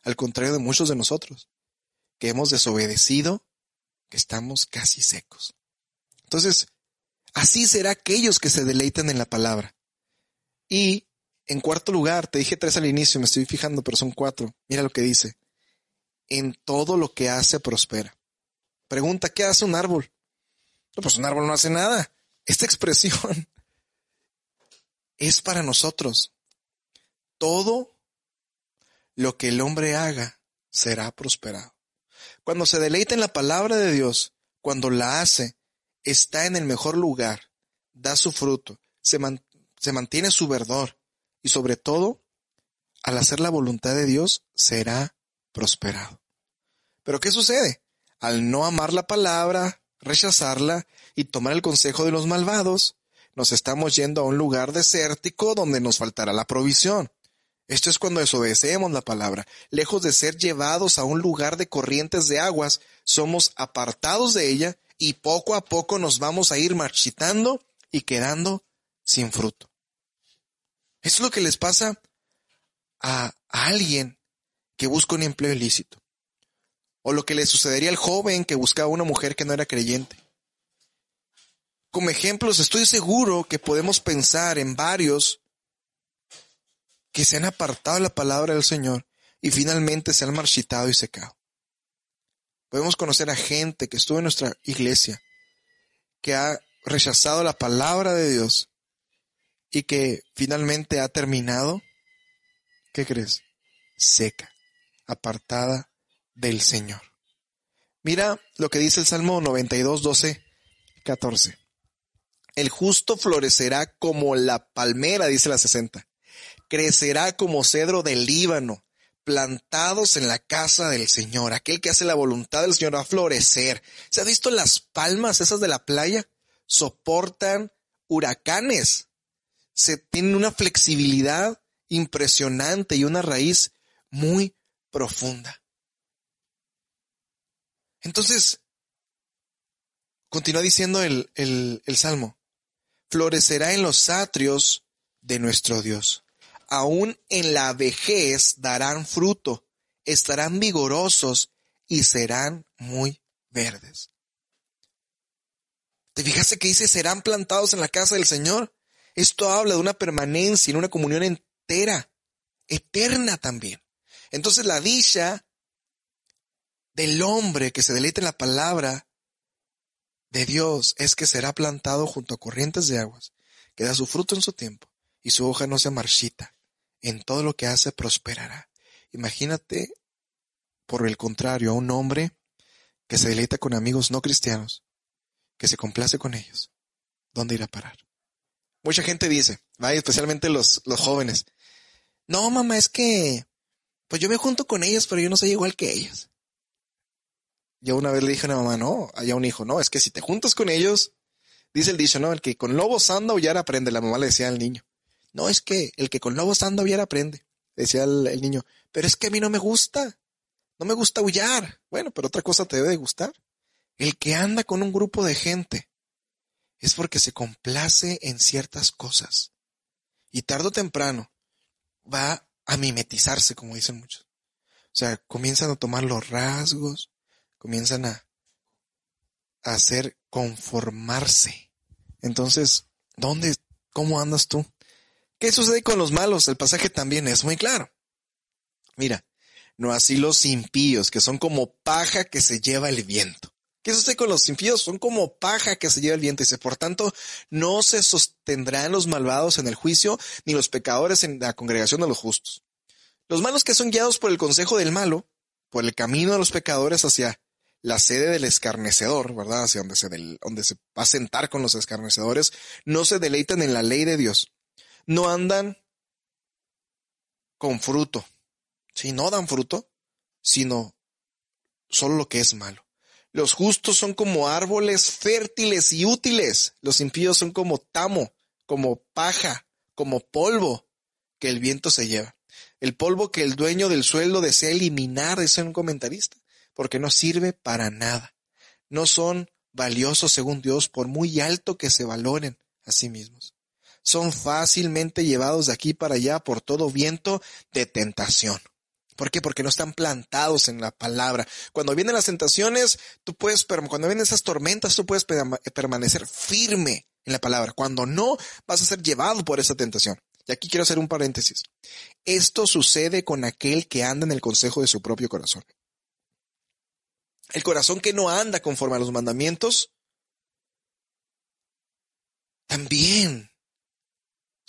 Al contrario de muchos de nosotros, que hemos desobedecido, que estamos casi secos. Entonces, así será aquellos que se deleiten en la palabra. Y, en cuarto lugar, te dije tres al inicio, me estoy fijando, pero son cuatro. Mira lo que dice. En todo lo que hace prospera. Pregunta, ¿qué hace un árbol? No, pues un árbol no hace nada. Esta expresión es para nosotros todo lo que el hombre haga será prosperado. Cuando se deleita en la palabra de Dios, cuando la hace, está en el mejor lugar, da su fruto, se, se mantiene su verdor y sobre todo, al hacer la voluntad de Dios, será prosperado. Pero ¿qué sucede? Al no amar la palabra, rechazarla y tomar el consejo de los malvados, nos estamos yendo a un lugar desértico donde nos faltará la provisión. Esto es cuando desobedecemos la palabra. Lejos de ser llevados a un lugar de corrientes de aguas, somos apartados de ella y poco a poco nos vamos a ir marchitando y quedando sin fruto. Esto es lo que les pasa a, a alguien que busca un empleo ilícito. O lo que le sucedería al joven que buscaba una mujer que no era creyente. Como ejemplos, estoy seguro que podemos pensar en varios que se han apartado de la palabra del Señor y finalmente se han marchitado y secado. Podemos conocer a gente que estuvo en nuestra iglesia, que ha rechazado la palabra de Dios y que finalmente ha terminado, ¿qué crees? Seca, apartada del Señor. Mira lo que dice el Salmo 92, 12, 14. El justo florecerá como la palmera, dice la 60 crecerá como cedro del Líbano, plantados en la casa del Señor. Aquel que hace la voluntad del Señor va a florecer. ¿Se ha visto las palmas esas de la playa? Soportan huracanes. Se tienen una flexibilidad impresionante y una raíz muy profunda. Entonces, continúa diciendo el, el, el Salmo, florecerá en los atrios de nuestro Dios. Aún en la vejez darán fruto, estarán vigorosos y serán muy verdes. ¿Te fijaste que dice serán plantados en la casa del Señor? Esto habla de una permanencia, en una comunión entera, eterna también. Entonces la dicha del hombre que se deleita en la palabra de Dios es que será plantado junto a corrientes de aguas, que da su fruto en su tiempo, y su hoja no se marchita. En todo lo que hace prosperará. Imagínate, por el contrario, a un hombre que se deleita con amigos no cristianos, que se complace con ellos. ¿Dónde irá a parar? Mucha gente dice, especialmente los, los jóvenes, no, mamá, es que, pues yo me junto con ellos, pero yo no soy igual que ellos. Yo una vez le dije a una mamá, no, allá un hijo, no, es que si te juntas con ellos, dice el dicho, no, el que con lobos anda aullar aprende, la mamá le decía al niño. No, es que el que con lobos anda aullar aprende, decía el, el niño, pero es que a mí no me gusta, no me gusta aullar. Bueno, pero otra cosa te debe de gustar. El que anda con un grupo de gente es porque se complace en ciertas cosas. Y tarde o temprano va a mimetizarse, como dicen muchos. O sea, comienzan a tomar los rasgos, comienzan a, a hacer conformarse. Entonces, ¿dónde, cómo andas tú? ¿Qué sucede con los malos? El pasaje también es muy claro. Mira, no así los impíos, que son como paja que se lleva el viento. ¿Qué sucede con los impíos? Son como paja que se lleva el viento. Dice, por tanto, no se sostendrán los malvados en el juicio, ni los pecadores en la congregación de los justos. Los malos que son guiados por el consejo del malo, por el camino de los pecadores hacia la sede del escarnecedor, ¿verdad? Hacia donde se, donde se va a sentar con los escarnecedores, no se deleitan en la ley de Dios. No andan con fruto. Si no dan fruto, sino solo lo que es malo. Los justos son como árboles fértiles y útiles. Los impíos son como tamo, como paja, como polvo que el viento se lleva. El polvo que el dueño del sueldo desea eliminar, dice un comentarista, porque no sirve para nada. No son valiosos según Dios por muy alto que se valoren a sí mismos. Son fácilmente llevados de aquí para allá por todo viento de tentación. ¿Por qué? Porque no están plantados en la palabra. Cuando vienen las tentaciones, tú puedes, cuando vienen esas tormentas, tú puedes permanecer firme en la palabra. Cuando no, vas a ser llevado por esa tentación. Y aquí quiero hacer un paréntesis. Esto sucede con aquel que anda en el consejo de su propio corazón. El corazón que no anda conforme a los mandamientos, también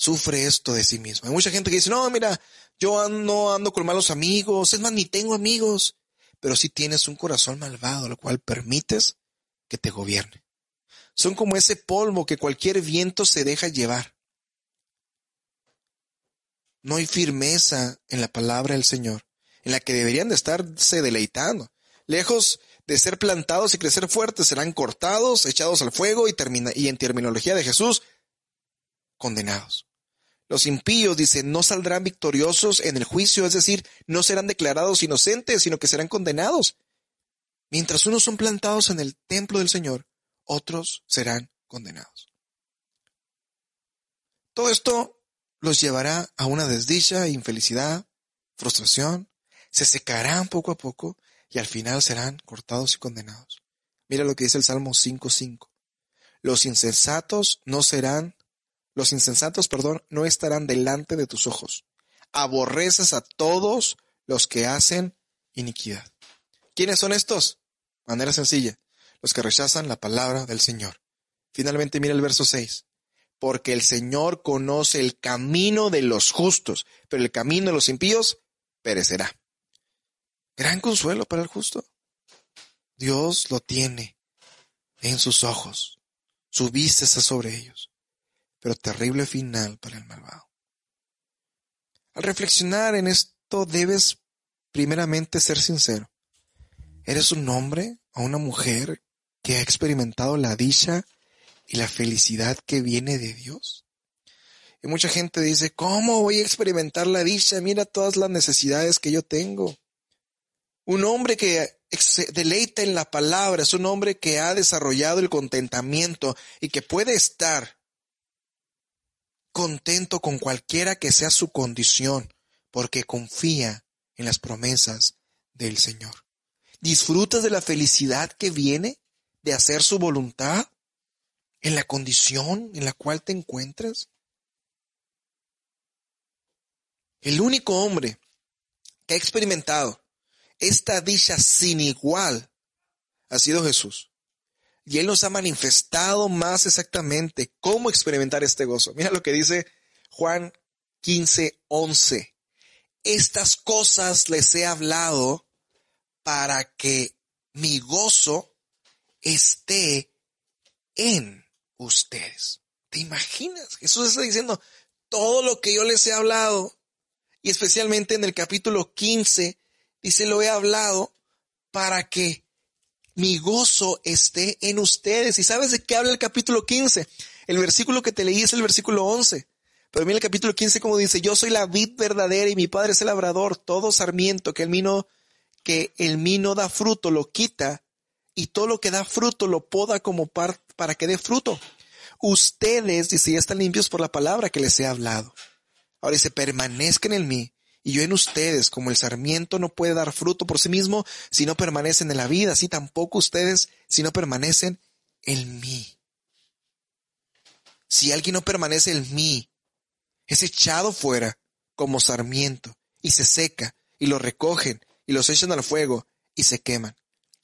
sufre esto de sí mismo. Hay mucha gente que dice, no, mira, yo no ando con malos amigos, es más, ni tengo amigos, pero sí tienes un corazón malvado, lo cual permites que te gobierne. Son como ese polvo que cualquier viento se deja llevar. No hay firmeza en la palabra del Señor, en la que deberían de estarse deleitando. Lejos de ser plantados y crecer fuertes, serán cortados, echados al fuego y, y en terminología de Jesús, condenados. Los impíos, dice, no saldrán victoriosos en el juicio, es decir, no serán declarados inocentes, sino que serán condenados. Mientras unos son plantados en el templo del Señor, otros serán condenados. Todo esto los llevará a una desdicha, infelicidad, frustración, se secarán poco a poco y al final serán cortados y condenados. Mira lo que dice el Salmo 5.5. Los insensatos no serán los insensatos, perdón, no estarán delante de tus ojos. Aborreces a todos los que hacen iniquidad. ¿Quiénes son estos? Manera sencilla, los que rechazan la palabra del Señor. Finalmente mira el verso 6. Porque el Señor conoce el camino de los justos, pero el camino de los impíos perecerá. Gran consuelo para el justo. Dios lo tiene en sus ojos. Su vista está sobre ellos pero terrible final para el malvado. Al reflexionar en esto debes primeramente ser sincero. ¿Eres un hombre o una mujer que ha experimentado la dicha y la felicidad que viene de Dios? Y mucha gente dice, ¿cómo voy a experimentar la dicha? Mira todas las necesidades que yo tengo. Un hombre que se deleita en la palabra es un hombre que ha desarrollado el contentamiento y que puede estar contento con cualquiera que sea su condición, porque confía en las promesas del Señor. ¿Disfrutas de la felicidad que viene de hacer su voluntad en la condición en la cual te encuentras? El único hombre que ha experimentado esta dicha sin igual ha sido Jesús. Y Él nos ha manifestado más exactamente cómo experimentar este gozo. Mira lo que dice Juan 15, 11. Estas cosas les he hablado para que mi gozo esté en ustedes. ¿Te imaginas? Jesús está diciendo, todo lo que yo les he hablado, y especialmente en el capítulo 15, dice, lo he hablado para que mi gozo esté en ustedes. ¿Y sabes de qué habla el capítulo 15? El versículo que te leí es el versículo 11. Pero mira el capítulo 15 como dice, yo soy la vid verdadera y mi padre es el labrador, todo sarmiento que el mino, que el mino da fruto lo quita y todo lo que da fruto lo poda como par, para que dé fruto. Ustedes, dice, ya están limpios por la palabra que les he hablado. Ahora dice, permanezcan en mí y yo en ustedes, como el sarmiento no puede dar fruto por sí mismo si no permanecen en la vida, así tampoco ustedes si no permanecen en mí. Si alguien no permanece en mí, es echado fuera como sarmiento y se seca y lo recogen y los echan al fuego y se queman.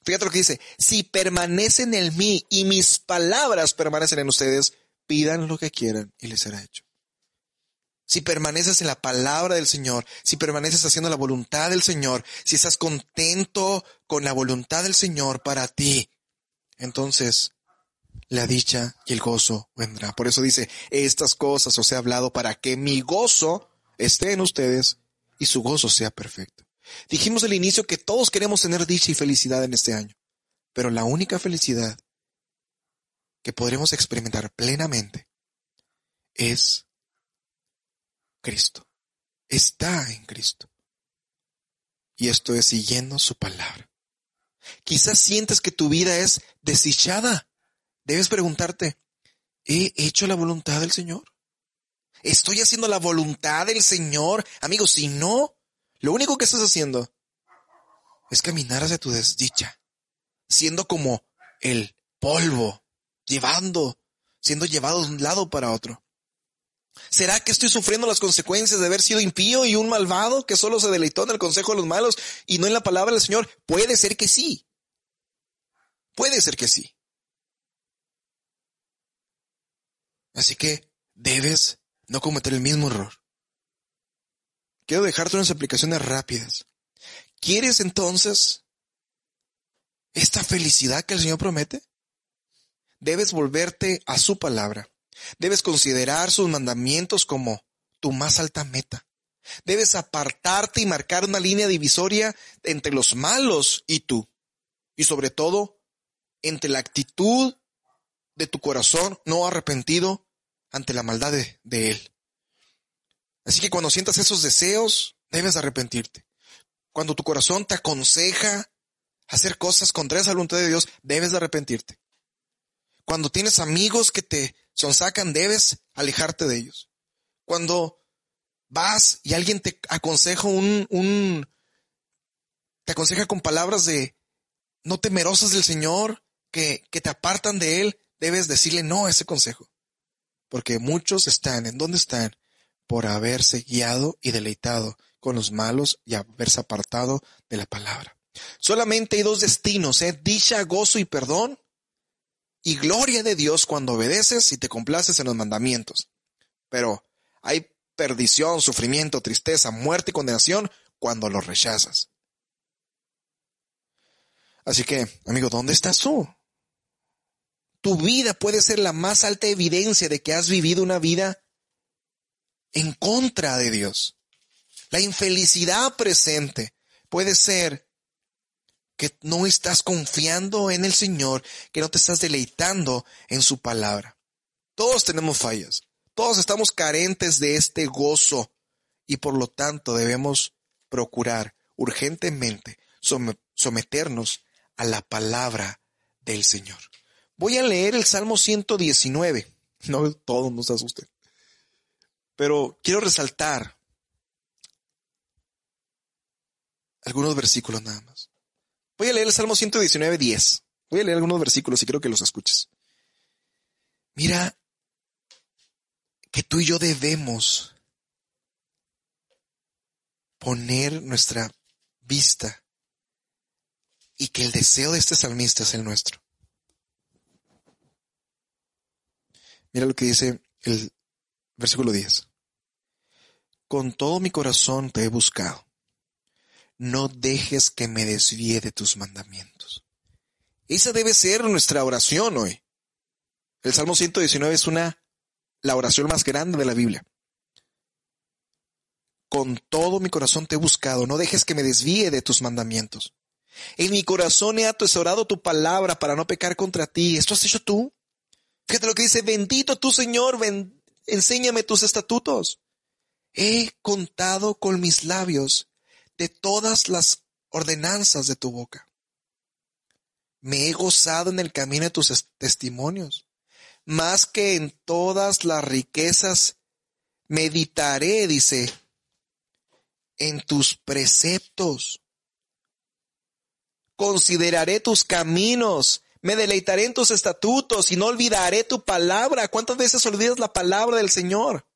Fíjate lo que dice, si permanecen en mí y mis palabras permanecen en ustedes, pidan lo que quieran y les será hecho si permaneces en la palabra del Señor, si permaneces haciendo la voluntad del Señor, si estás contento con la voluntad del Señor para ti, entonces la dicha y el gozo vendrá. Por eso dice, estas cosas os he hablado para que mi gozo esté en ustedes y su gozo sea perfecto. Dijimos al inicio que todos queremos tener dicha y felicidad en este año, pero la única felicidad que podremos experimentar plenamente es Cristo. Está en Cristo. Y esto es siguiendo su palabra. Quizás sientes que tu vida es desdichada. Debes preguntarte, ¿he hecho la voluntad del Señor? ¿Estoy haciendo la voluntad del Señor? Amigos, si no, lo único que estás haciendo es caminar hacia tu desdicha, siendo como el polvo, llevando, siendo llevado de un lado para otro. ¿Será que estoy sufriendo las consecuencias de haber sido impío y un malvado que solo se deleitó en el consejo de los malos y no en la palabra del Señor? Puede ser que sí. Puede ser que sí. Así que debes no cometer el mismo error. Quiero dejarte unas aplicaciones rápidas. ¿Quieres entonces esta felicidad que el Señor promete? Debes volverte a su palabra Debes considerar sus mandamientos como tu más alta meta. Debes apartarte y marcar una línea divisoria entre los malos y tú. Y sobre todo, entre la actitud de tu corazón no arrepentido ante la maldad de, él. Así que cuando sientas esos deseos, debes arrepentirte. Cuando tu corazón te aconseja hacer cosas contrarias a la voluntad de Dios, debes de arrepentirte. Cuando tienes amigos que te sonsacan, debes alejarte de ellos. Cuando vas y alguien te aconseja un, un, te aconseja con palabras de no temerosas del Señor, que, que te apartan de Él, debes decirle no a ese consejo. Porque muchos están, ¿en dónde están? Por haberse guiado y deleitado con los malos y haberse apartado de la palabra. Solamente hay dos destinos, ¿eh? dicha, gozo y perdón, y gloria de Dios cuando obedeces y te complaces en los mandamientos. Pero hay perdición, sufrimiento, tristeza, muerte y condenación cuando los rechazas. Así que, amigo, ¿dónde estás tú? Tu vida puede ser la más alta evidencia de que has vivido una vida en contra de Dios. La infelicidad presente puede ser que no estás confiando en el Señor, que no te estás deleitando en su palabra. Todos tenemos fallas, todos estamos carentes de este gozo y por lo tanto debemos procurar urgentemente someternos a la palabra del Señor. Voy a leer el Salmo 119. No todos nos asusten. Pero quiero resaltar algunos versículos nada más. Voy a leer el Salmo 119, 10. Voy a leer algunos versículos y quiero que los escuches. Mira que tú y yo debemos poner nuestra vista y que el deseo de este salmista es el nuestro. Mira lo que dice el versículo 10. Con todo mi corazón te he buscado. No dejes que me desvíe de tus mandamientos. Esa debe ser nuestra oración hoy. El Salmo 119 es una la oración más grande de la Biblia. Con todo mi corazón te he buscado, no dejes que me desvíe de tus mandamientos. En mi corazón he atesorado tu palabra para no pecar contra ti. ¿Esto has hecho tú? Fíjate lo que dice, bendito tu Señor, enséñame tus estatutos. He contado con mis labios de todas las ordenanzas de tu boca. Me he gozado en el camino de tus testimonios, más que en todas las riquezas. Meditaré, dice, en tus preceptos. Consideraré tus caminos me deleitaré en tus estatutos y no olvidaré tu palabra. ¿Cuántas veces olvidas la palabra del Señor?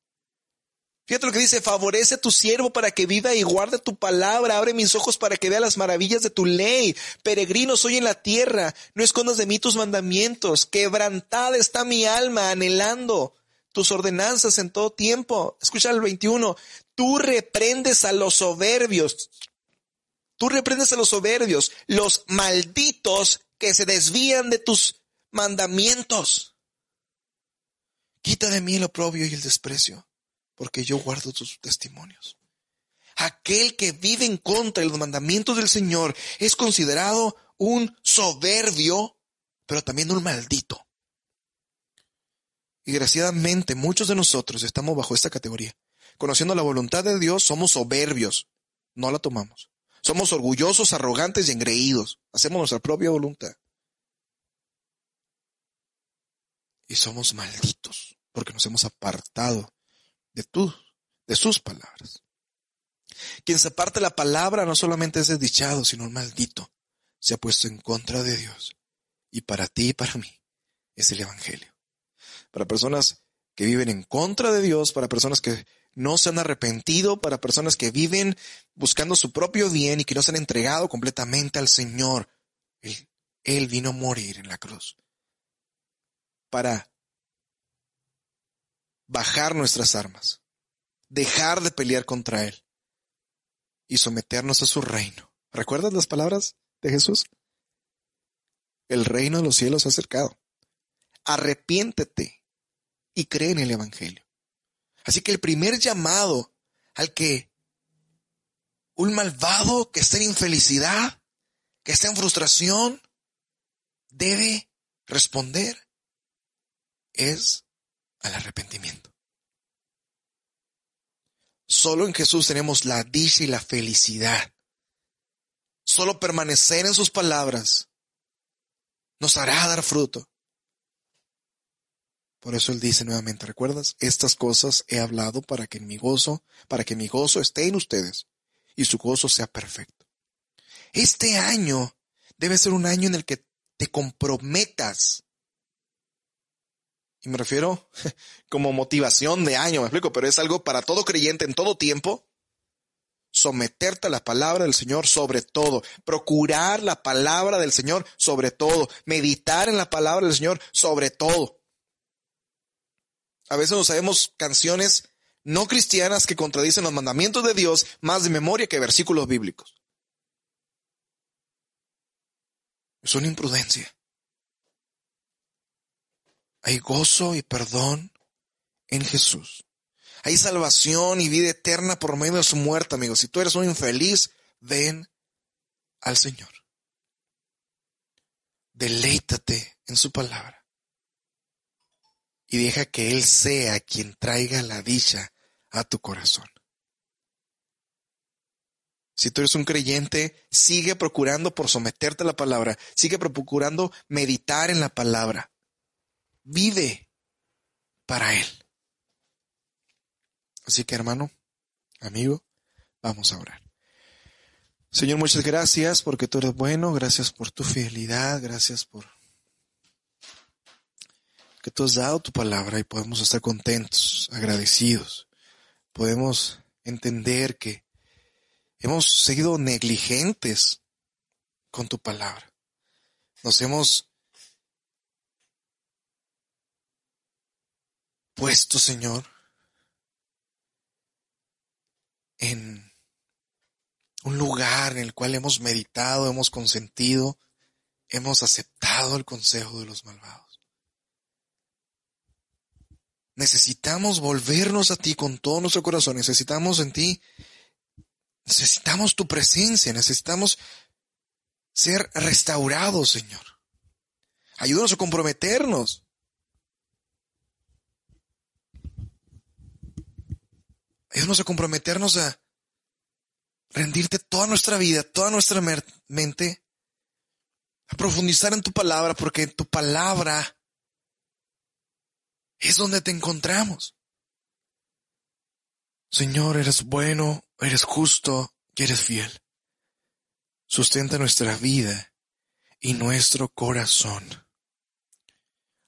Fíjate lo que dice, favorece a tu siervo para que viva y guarde tu palabra, abre mis ojos para que vea las maravillas de tu ley. Peregrino soy en la tierra, no escondas de mí tus mandamientos. Quebrantada está mi alma anhelando tus ordenanzas en todo tiempo. Escucha el 21, tú reprendes a los soberbios. Tú reprendes a los soberbios, los malditos que se desvían de tus mandamientos. Quita de mí el oprobio y el desprecio, porque yo guardo tus testimonios. Aquel que vive en contra de los mandamientos del Señor es considerado un soberbio, pero también un maldito. Y desgraciadamente muchos de nosotros estamos bajo esta categoría. Conociendo la voluntad de Dios, somos soberbios. No la tomamos. Somos orgullosos, arrogantes y engreídos. Hacemos nuestra propia voluntad. Y somos malditos porque nos hemos apartado de tú, de sus palabras. Quien se aparte la palabra no solamente es desdichado, sino un maldito. Se ha puesto en contra de Dios. Y para ti y para mí es el Evangelio. Para personas que viven en contra de Dios, para personas que no se han arrepentido, para personas que viven buscando su propio bien y que no se han entregado completamente al Señor. Él vino a morir en la cruz para bajar nuestras armas, dejar de pelear contra Él y someternos a su reino. ¿Recuerdas las palabras de Jesús? El reino de los cielos ha acercado. Arrepiéntete y cree en el Evangelio. Así que el primer llamado al que un malvado que está en infelicidad, que está en frustración, debe responder es al arrepentimiento. Solo en Jesús tenemos la dicha y la felicidad. Solo permanecer en sus palabras nos hará dar fruto. Por eso él dice nuevamente, ¿recuerdas? Estas cosas he hablado para que mi gozo, para que mi gozo esté en ustedes y su gozo sea perfecto. Este año debe ser un año en el que te comprometas. Y me refiero como motivación de año, me explico, pero es algo para todo creyente en todo tiempo. Someterte a la palabra del Señor sobre todo, procurar la palabra del Señor sobre todo, meditar en la palabra del Señor sobre todo. A veces nos sabemos canciones no cristianas que contradicen los mandamientos de Dios más de memoria que versículos bíblicos. Es una imprudencia. Hay gozo y perdón en Jesús. Hay salvación y vida eterna por medio de su muerte, amigos. Si tú eres un infeliz, ven al Señor. Deleítate en su palabra y deja que Él sea quien traiga la dicha a tu corazón. Si tú eres un creyente, sigue procurando por someterte a la palabra, sigue procurando meditar en la palabra. Vive para Él. Así que hermano, amigo, vamos a orar. Señor, muchas gracias porque tú eres bueno, gracias por tu fidelidad, gracias por que tú has dado tu palabra y podemos estar contentos, agradecidos. Podemos entender que hemos seguido negligentes con tu palabra. Nos hemos puesto, Señor, en un lugar en el cual hemos meditado, hemos consentido, hemos aceptado el consejo de los malvados. Necesitamos volvernos a ti con todo nuestro corazón, necesitamos en ti, necesitamos tu presencia, necesitamos ser restaurados, Señor. Ayúdanos a comprometernos. Ayúdanos a comprometernos a rendirte toda nuestra vida, toda nuestra mente, a profundizar en tu palabra, porque en tu palabra es donde te encontramos. Señor, eres bueno, eres justo y eres fiel. Sustenta nuestra vida y nuestro corazón.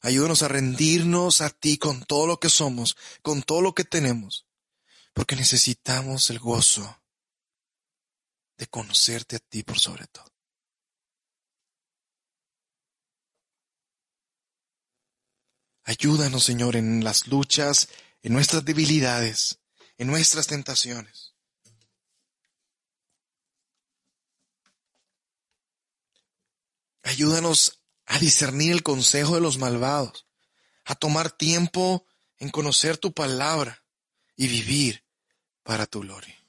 Ayúdanos a rendirnos a ti con todo lo que somos, con todo lo que tenemos, porque necesitamos el gozo de conocerte a ti por sobre todo. Ayúdanos, Señor, en las luchas, en nuestras debilidades, en nuestras tentaciones. Ayúdanos a discernir el consejo de los malvados, a tomar tiempo en conocer tu palabra y vivir para tu gloria.